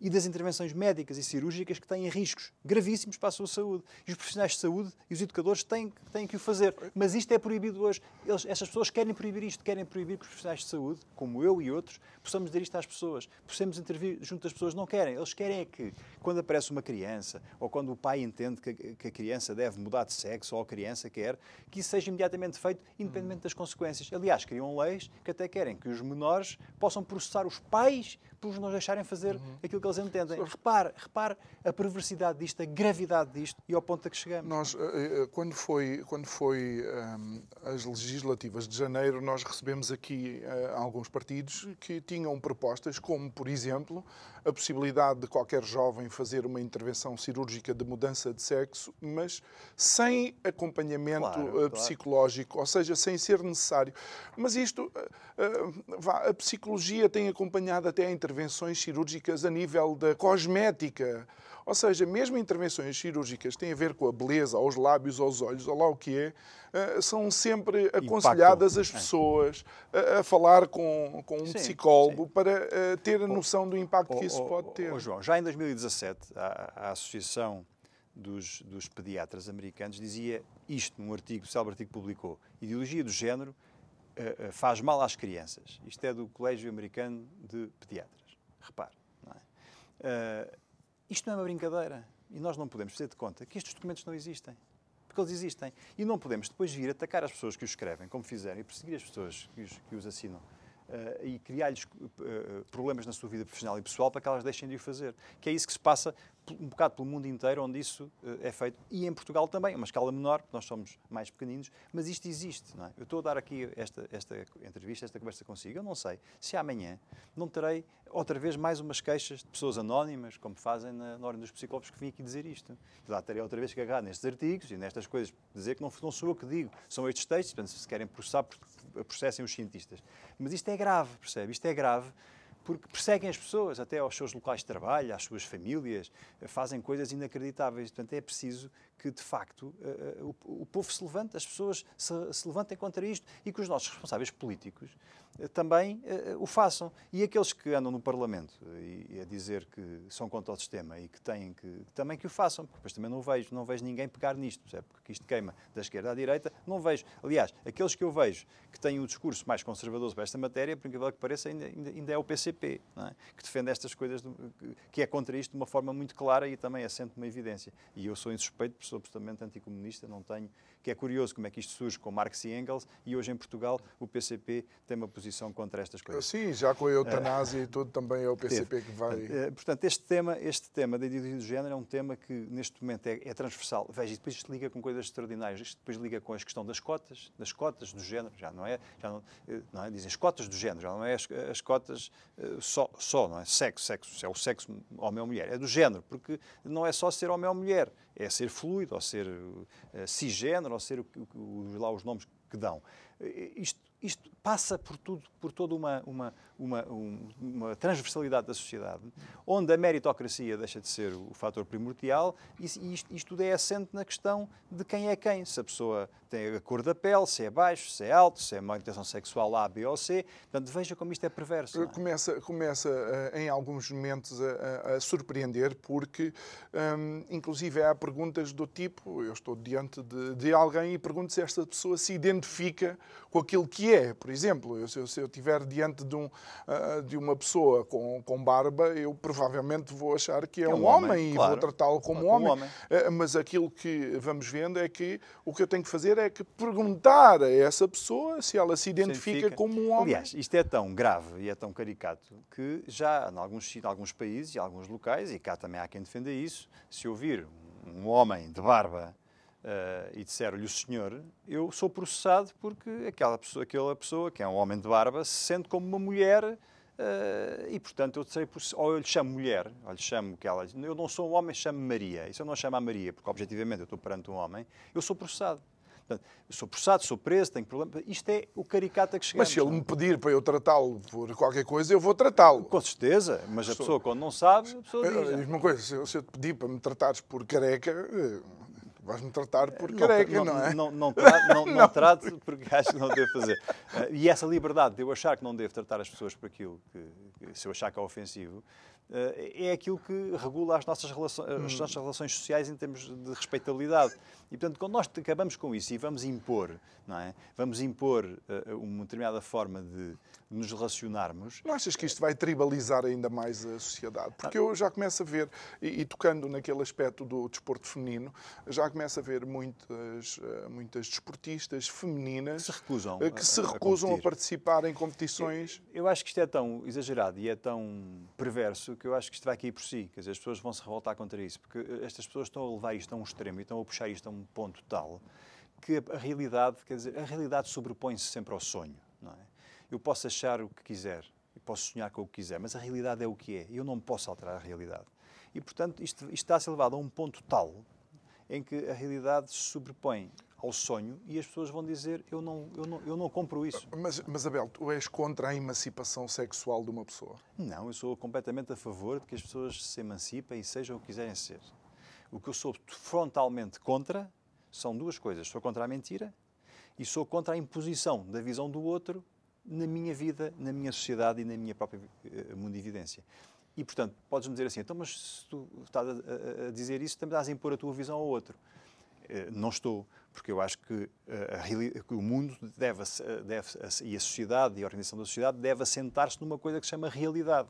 e das intervenções médicas e cirúrgicas que têm riscos gravíssimos para a sua saúde. E os profissionais de saúde e os educadores têm, têm que o fazer. Mas isto é proibido hoje. Eles, essas pessoas querem proibir isto, querem proibir que os profissionais de saúde, como eu e outros, possamos dizer isto às pessoas, possamos intervir junto das pessoas. Não querem. Eles querem é que, quando aparece uma criança, ou quando o pai entende que, que a criança deve mudar de sexo, ou a criança quer, que isso seja imediatamente feito, independentemente das consequências. Aliás, criam leis que até querem que os menores possam processar os pais por nos deixarem fazer uhum. aquilo que eles entendem. Repare, repare a perversidade disto, a gravidade disto e ao ponto a que chegamos. Nós, eh, eh, quando foi, quando foi um, ehm, as legislativas de janeiro, nós recebemos aqui uh, alguns partidos que tinham propostas, como, por exemplo, a possibilidade de qualquer jovem fazer uma intervenção cirúrgica de mudança de sexo, mas sem acompanhamento claro, uh, psicológico, claro. ou seja, sem ser necessário. Mas isto, uh, a psicologia tem acompanhado até intervenções cirúrgicas a nível da cosmética. Ou seja, mesmo intervenções cirúrgicas que têm a ver com a beleza, aos lábios, aos olhos, ou lá o que é, eh, são sempre aconselhadas as é. pessoas a, a falar com, com um sim, psicólogo sim. para uh, ter a noção do impacto oh, que isso oh, pode ter. Oh, João, já em 2017, a, a Associação dos, dos, Pediatras Americanos dizia isto num artigo, o célebre artigo que publicou: ideologia do género uh, uh, faz mal às crianças. Isto é do Colégio Americano de Pediatras. Repare, é? Uh, isto não é uma brincadeira. E nós não podemos fazer de conta que estes documentos não existem. Porque eles existem. E não podemos depois vir atacar as pessoas que os escrevem, como fizeram, e perseguir as pessoas que os, que os assinam. Uh, e criar-lhes uh, problemas na sua vida profissional e pessoal para que elas deixem de o fazer. Que é isso que se passa um bocado pelo mundo inteiro onde isso uh, é feito. E em Portugal também, uma escala menor, porque nós somos mais pequeninos, mas isto existe. Não é? Eu estou a dar aqui esta, esta entrevista, esta conversa consigo. Eu não sei se amanhã não terei outra vez mais umas queixas de pessoas anónimas, como fazem na, na Ordem dos Psicólogos, que vêm aqui dizer isto. Lá terei outra vez que agarrar nestes artigos e nestas coisas, dizer que não, não sou eu que digo, são estes textos, portanto, se querem processar, processem os cientistas. Mas isto é grave, percebe? Isto é grave porque perseguem as pessoas, até aos seus locais de trabalho, às suas famílias, fazem coisas inacreditáveis. Portanto, é preciso que, de facto, eh, eh, o povo se levante, as pessoas se levantem contra isto e que os nossos responsáveis políticos eh, também o façam. E aqueles que andam no Parlamento e a dizer que são contra o sistema e que têm que também que o façam, porque depois também não vejo, não vejo ninguém pegar nisto, porque isto queima da esquerda à direita, não vejo. Aliás, aqueles que eu vejo que têm o discurso mais conservador para esta matéria, por incrível que pareça, ainda, ainda é o PCP, é? que defende estas coisas, que é contra isto de uma forma muito clara e também assente uma evidência. E eu sou insuspeito sou absolutamente anticomunista, não tenho. Que é curioso como é que isto surge com Marx e Engels e hoje em Portugal o PCP tem uma posição contra estas coisas. Sim, já com a eutanásia e tudo também é o PCP que vai. Eh, portanto, este tema, este tema da ideologia do género é um tema que neste momento é, é transversal. Veja, e depois isto liga com coisas extraordinárias. Isto depois liga com a questão das cotas, das cotas do género, já não é, já não, eh, não é dizem as cotas do género, já não é as, as cotas só, só, não é sexo, sexo, é o sexo homem ou mulher, é do género, porque não é só ser homem ou mulher é ser fluido, ou ser uh, cisgênero, ou ser o, o, lá os nomes que dão. Isto, isto passa por tudo, por toda uma, uma, uma, uma, transversalidade da sociedade, onde a meritocracia deixa de ser o fator primordial e isto, isto tudo é assente na questão de quem é quem. Se a pessoa tem a cor da pele, se é baixo, se é alto, se é uma orientação sexual A, B ou C. Portanto, veja como isto é perverso. É? Começa, começa uh, em alguns momentos a, a surpreender, porque, um, inclusive, há perguntas do tipo: eu estou diante de, de alguém e pergunto se esta pessoa se identifica com aquilo que é. Por exemplo, eu, se, eu, se eu estiver diante de, um, uh, de uma pessoa com, com barba, eu provavelmente vou achar que é, é um, um, homem, homem claro. e vou tratá-lo como, como homem. homem. Uh, mas aquilo que vamos vendo é que o que eu tenho que fazer é que perguntar a essa pessoa se ela se identifica, como um homem. Aliás, isto é tão grave e é tão caricato que já em alguns, em alguns países e alguns locais, e cá também há quem defenda isso, se ouvir um homem de barba uh, e disseram-lhe o senhor, eu sou processado porque aquela pessoa, aquela pessoa, que é um homem de barba, se sente como uma mulher uh, e, portanto, eu sei, ou eu lhe chamo mulher, ou lhe chamo que ela, eu não sou um homem, chamo Maria. E se eu não chamo a Maria, porque objetivamente eu estou perante um homem, eu sou processado. Portanto, sou processado, sou preso, tenho problema. Isto é o caricata que chegamos. Mas se ele me pedir para eu tratá-lo por qualquer coisa, eu vou tratá-lo. Com certeza, mas a pessoa quando não sabe, a pessoa diz. Diz uma coisa, se eu te pedir para me tratares por careca, eh, Vais-me tratar por careca, não, não, é? Não, não, trato, não, não trato porque acho que não devo fazer. Eh, e essa liberdade de eu achar que não devo tratar as pessoas por aquilo que, se eu achar que é ofensivo, é aquilo que regula as nossas, relações, as hum. nossas relações sociais em termos de respeitabilidade. E, portanto, quando nós acabamos com isso e vamos impor, não é? vamos impor uh, uma determinada forma de nos relacionarmos. Não achas que isto vai tribalizar ainda mais a sociedade? Porque eu já começo a ver, e, e tocando naquele aspecto do desporto feminino, já começo a ver muitas, muitas desportistas femininas que se recusam, que se recusam a, a, participar em competições. Eu, eu, acho que isto é tão exagerado e é tão perverso que eu acho que isto vai cair por si. Quer dizer, as pessoas vão se revoltar contra isso, porque estas pessoas estão a levar isto a um extremo e estão a puxar isto a um ponto tal que a, realidade, quer dizer, a realidade sobrepõe-se sempre ao sonho, não é? Eu posso achar o que quiser, eu posso sonhar com o que quiser, mas a realidade é o que é. Eu não posso alterar a realidade. E, portanto, isto, isto está a ser levado a um ponto tal em que a realidade se sobrepõe ao sonho e as pessoas vão dizer eu não, eu não, eu não compro isso. Mas, mas Abel, tu és contra a emancipação sexual de uma pessoa? Não, eu sou completamente a favor de que as pessoas se emancipem e sejam o que quiserem ser. O que eu sou frontalmente contra são duas coisas. Sou contra a mentira e sou contra a imposição da visão do outro na minha vida, na minha sociedade e na minha própria uh, mundividência. E, portanto, podes-me dizer assim, então, mas se tu estás a, a, dizer isso, também estás a impor a tua visão ao outro. Uh, não estou, porque eu acho que, uh, a, que o mundo deve, deve, e a sociedade e a organização da sociedade deve assentar-se numa coisa que se chama realidade.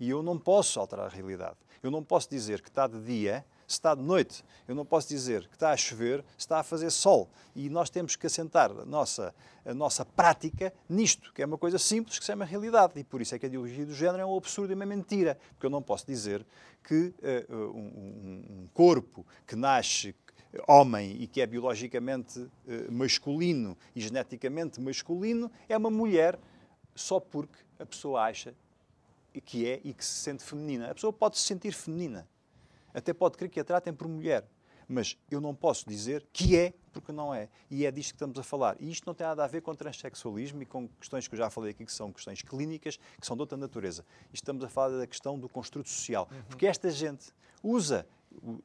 E eu não posso alterar a realidade. Eu não posso dizer que está de dia se está de noite. Eu não posso dizer que está a chover, se está a fazer sol. E nós temos que assentar a nossa, a nossa prática nisto, que é uma coisa simples que se chama realidade. E por isso é que a ideologia do género é um absurdo e uma mentira. Porque eu não posso dizer que uh, um, um, corpo que nasce homem e que é biologicamente uh, masculino e geneticamente masculino é uma mulher só porque a pessoa acha que é e que se sente feminina. A pessoa pode se sentir feminina até pode querer que a tratem por mulher. Mas eu não posso dizer que é, porque não é. E é disto que estamos a falar. E isto não tem nada a ver com transexualismo e com questões que eu já falei aqui, que são questões clínicas, que são de outra natureza. Isto estamos a falar da questão do construto social. Uhum. Porque esta gente usa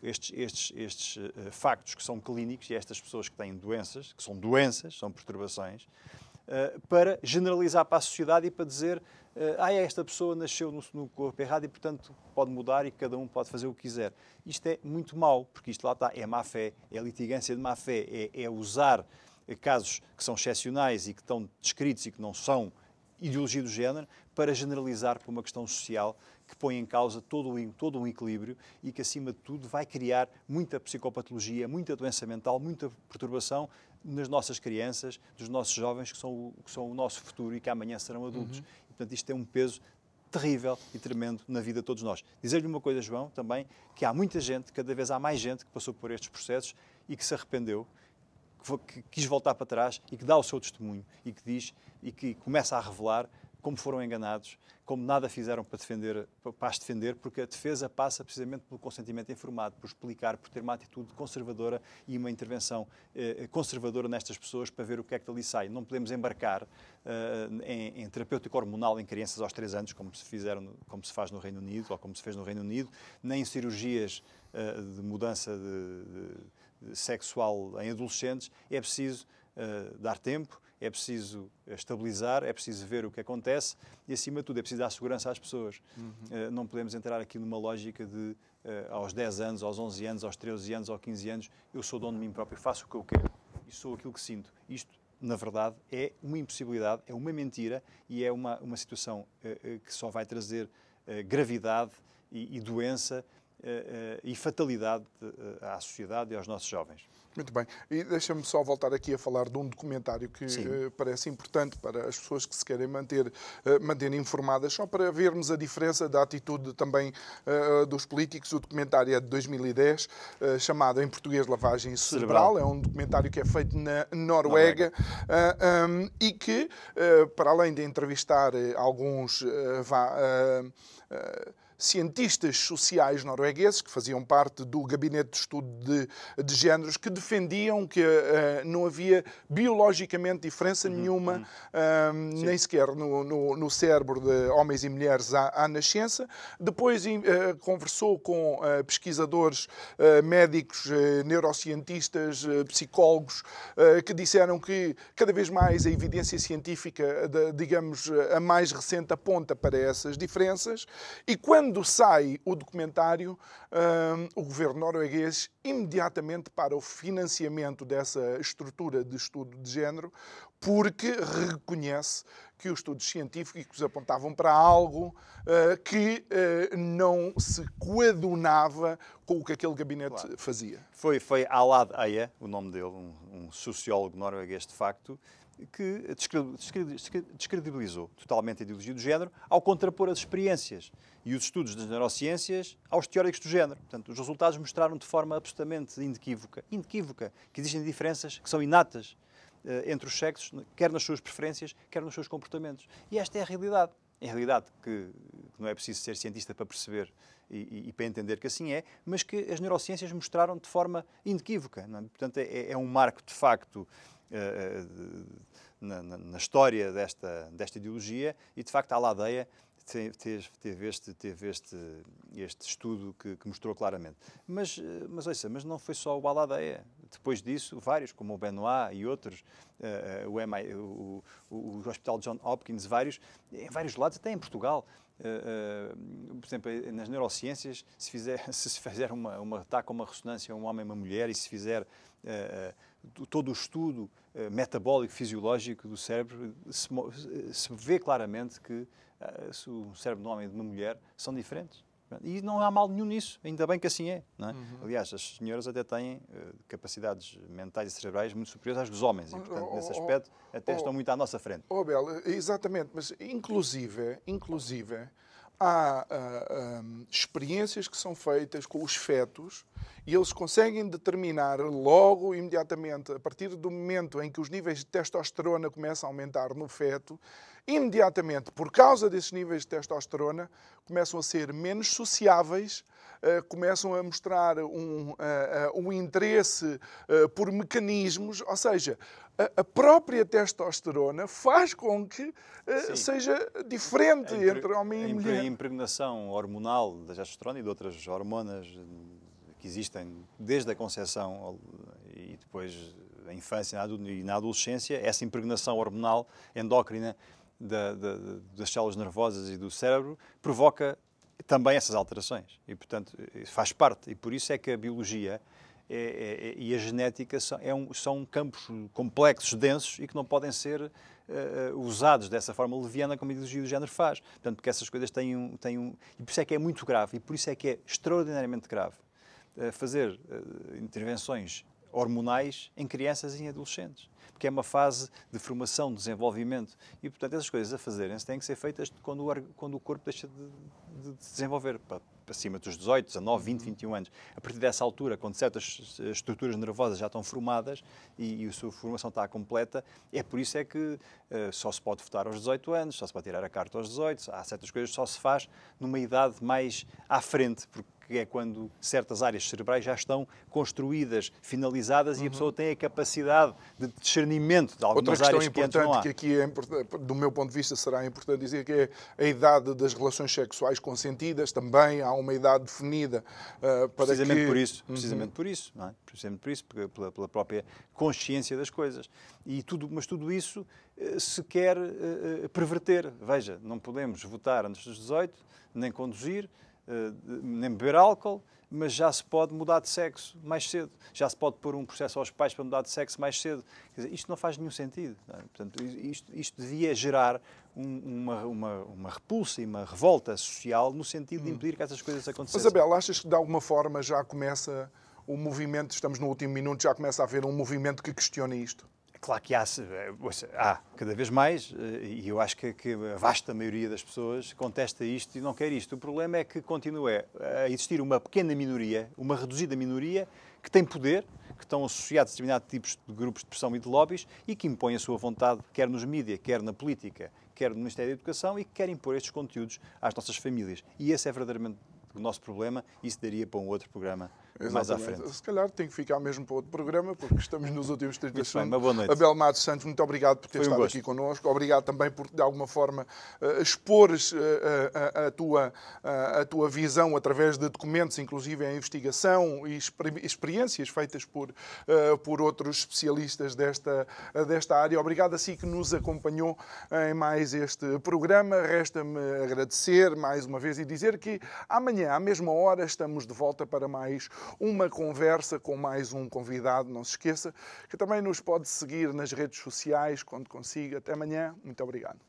estes, estes, estes uh, factos que são clínicos e estas pessoas que têm doenças, que são doenças, são perturbações, uh, para generalizar para a sociedade e para dizer uh, ah, esta pessoa nasceu no, no, corpo errado e, portanto, pode mudar e cada um pode fazer o que quiser. Isto é muito mau, porque isto lá está, é má fé, é litigância de má fé, é, é usar casos que são excepcionais e que estão descritos e que não são ideologia do género para generalizar para uma questão social que põe em causa todo o, todo um equilíbrio e que, acima de tudo, vai criar muita psicopatologia, muita doença mental, muita perturbação nas nossas crianças, dos nossos jovens, que são o, que são o nosso futuro e que amanhã serão adultos. Uhum. Portanto, isto tem um peso terrível e tremendo na vida de todos nós. Dizer-lhe uma coisa, João, também, que há muita gente, cada vez há mais gente que passou por estes processos e que se arrependeu, que quis voltar para trás e que dá o seu testemunho e que diz e que começa a revelar como foram enganados, como nada fizeram para, defender, para as defender, porque a defesa passa precisamente pelo consentimento informado, por explicar, por ter uma atitude conservadora e uma intervenção eh, conservadora nestas pessoas para ver o que é que dali sai. Não podemos embarcar eh, em, em terapêutica hormonal em crianças aos 3 anos, como se, fizeram, como se faz no Reino Unido, ou como se fez no Reino Unido, nem em cirurgias eh, de mudança de, de, de sexual em adolescentes. É preciso eh, dar tempo, é preciso estabilizar, é preciso ver o que acontece e, acima de tudo, é preciso dar segurança às pessoas. Uhum. Uh, não podemos entrar aqui numa lógica de, uh, aos 10 anos, aos 11 anos, aos 13 anos, aos 15 anos, eu sou dono de mim próprio, faço o que eu quero e sou aquilo que sinto. Isto, na verdade, é uma impossibilidade, é uma mentira e é uma, uma situação que só vai trazer gravidade e, e doença e fatalidade à sociedade e aos nossos jovens. Muito bem. E deixa-me só voltar aqui a falar de um documentário que uh, parece importante para as pessoas que se querem manter, uh, manter informadas, só para vermos a diferença da atitude também uh, dos políticos. O documentário é de 2010, chamado em português Lavagem Cerebral. Cerebral. É um documentário que é feito na Noruega, Noruega. E que, para além de entrevistar alguns. Vá, cientistas sociais noruegueses que faziam parte do gabinete de estudo de, de géneros que defendiam que uh, não havia biologicamente diferença uhum, nenhuma, uhum. Uh, nem sequer no, no, no, cérebro de homens e mulheres à, à nascença. Depois uh, conversou com pesquisadores médicos, neurocientistas, psicólogos, que disseram que cada vez mais a evidência científica, digamos, a mais recente aponta para essas diferenças. E quando quando sai o documentário, um, o governo norueguês imediatamente para o financiamento dessa estrutura de estudo de género, porque reconhece que os estudos científicos apontavam para algo uh, que uh, não se coadunava com o que aquele gabinete claro. fazia. Foi, foi Alad Eia, o nome dele, um, um sociólogo norueguês de facto, que descredibilizou totalmente a ideologia do género ao contrapor as experiências e os estudos das neurociências aos teóricos do género. Portanto, os resultados mostraram de forma absolutamente inequívoca, inequívoca que existem diferenças que são inatas uh, entre os sexos, quer nas suas preferências, quer nos seus comportamentos. E esta é a realidade. É a realidade que, não é preciso ser cientista para perceber e, e, e, para entender que assim é, mas que as neurociências mostraram de forma inequívoca. É? Portanto, é, é um marco de facto na, na, na, história desta, desta ideologia e, de facto, a Ladeia teve, teve, este, teve este, este estudo que, que, mostrou claramente. Mas, eh, mas, ouça, mas não foi só o Baladeia. Depois disso, vários, como o Benoit e outros, uh, o, MI, o, o, Hospital John Hopkins, vários, em vários lados, até em Portugal. Uh, uh, por exemplo, nas neurociências, se, fizer, se fizer uma, uma ataque uma ressonância um homem e uma mulher e se fizer todo o estudo metabólico, fisiológico do cérebro, se, se vê claramente que se o cérebro de um homem e de uma mulher são diferentes. E não há mal nenhum nisso, ainda bem que assim é. é? Uhum. Aliás, as senhoras até têm uh, capacidades mentais e cerebrais muito superiores às dos homens, e, portanto, oh, nesse aspecto, até oh, estão muito à nossa frente. Oh, Bel, exatamente, mas inclusive, inclusive há uh, um, experiências que são feitas com os fetos e eles conseguem determinar logo, imediatamente, a partir do momento em que os níveis de testosterona começam a aumentar no feto, imediatamente, por causa desses níveis de testosterona, começam a ser menos sociáveis, uh, começam a mostrar um, uh, um interesse por mecanismos, ou seja, a própria testosterona faz com que uh, seja diferente entre homem e mulher. A impregnação hormonal da testosterona e de outras hormonas que existem desde a concepção e depois a infância e na adolescência, essa impregnação hormonal endócrina da, da, das células nervosas e do cérebro provoca também essas alterações. E, portanto, faz parte. E por isso é que a biologia é, é, é, e a genética são, é um, são, campos complexos, densos e que não podem ser uh, usados dessa forma leviana como a ideologia do género faz. Portanto, porque essas coisas têm um, têm um. E por isso é que é muito grave e por isso é que é extraordinariamente grave uh, fazer uh, intervenções hormonais em crianças e em adolescentes. Porque é uma fase de formação, de desenvolvimento. E, portanto, essas coisas a fazerem-se têm que ser feitas quando o, quando o corpo deixa de, de desenvolver. Acima dos 18, 19, 20, 21 anos. A partir dessa altura, quando certas estruturas nervosas já estão formadas e, e a sua formação está completa, é por isso é que uh, só se pode votar aos 18 anos, só se pode tirar a carta aos 18, há certas coisas que só se faz numa idade mais à frente, porque que é quando certas áreas cerebrais já estão construídas, finalizadas uhum. e a uhum. pessoa tem a capacidade de discernimento de algumas áreas que importante não há. que aqui é do meu ponto de vista será importante dizer que é a idade das relações sexuais consentidas também há uma idade definida uh, para precisamente que... por isso precisamente uhum. por isso não é? precisamente por isso pela, pela, própria consciência das coisas e tudo mas tudo isso uh, se quer uh, perverter veja não podemos votar antes dos 18 nem conduzir eh, nem beber álcool, mas já se pode mudar de sexo mais cedo. Já se pode pôr um processo aos pais para mudar de sexo mais cedo. Dizer, isto não faz nenhum sentido. É? Portanto, isto, isto, devia gerar um, uma, uma, uma, repulsa e uma revolta social no sentido de hum. impedir que essas coisas acontecessem. Isabel, achas que de alguma forma já começa o movimento, estamos no último minuto, já começa a haver um movimento que questiona isto? Claro que há, eh, há cada vez mais, eh, e eu acho que, que, a vasta maioria das pessoas contesta isto e não quer isto. O problema é que continua a existir uma pequena minoria, uma reduzida minoria, que tem poder, que estão associados a determinados tipos de grupos de pressão e de lobbies e que impõem a sua vontade, quer nos mídias, quer na política, quer no Ministério da Educação e que querem impor estes conteúdos às nossas famílias. E esse é verdadeiramente o nosso problema e isso daria para um outro programa mais à frente. Se calhar tem que ficar mesmo para outro programa, porque estamos nos últimos 30 Muito bem, segundos. boa noite. Abel Matos Santos, muito obrigado por ter um estado gosto. aqui connosco. Obrigado também por, de alguma forma, eh, expores eh, a, a- tua, a, a tua visão através de documentos, inclusive a investigação e experi- experiências feitas por, por outros especialistas desta, desta área. Obrigado a si que nos acompanhou em mais este programa. Resta-me agradecer mais uma vez e dizer que amanhã, à mesma hora, estamos de volta para mais uma conversa com mais um convidado. Não se esqueça que também nos pode seguir nas redes sociais quando consiga. Até amanhã. Muito obrigado.